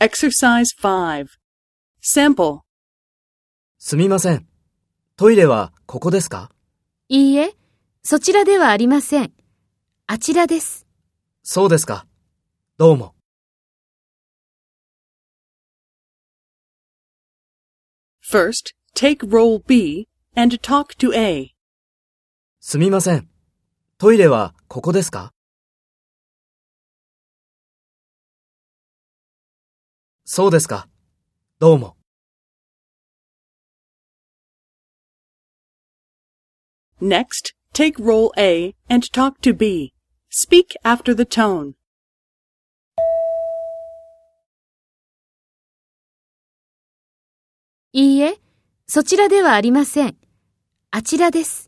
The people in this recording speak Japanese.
Exercise 5. Sample. すみません。トイレはここですか？いいえ、そちらではありません。あちらです。そうですか。どうも。First, take role B and talk to A. すみません。トイレはここですか？そうですか。どうも。Next, take role A and talk to B. Speak after the tone. いいえ、そちらではありません。あちらです。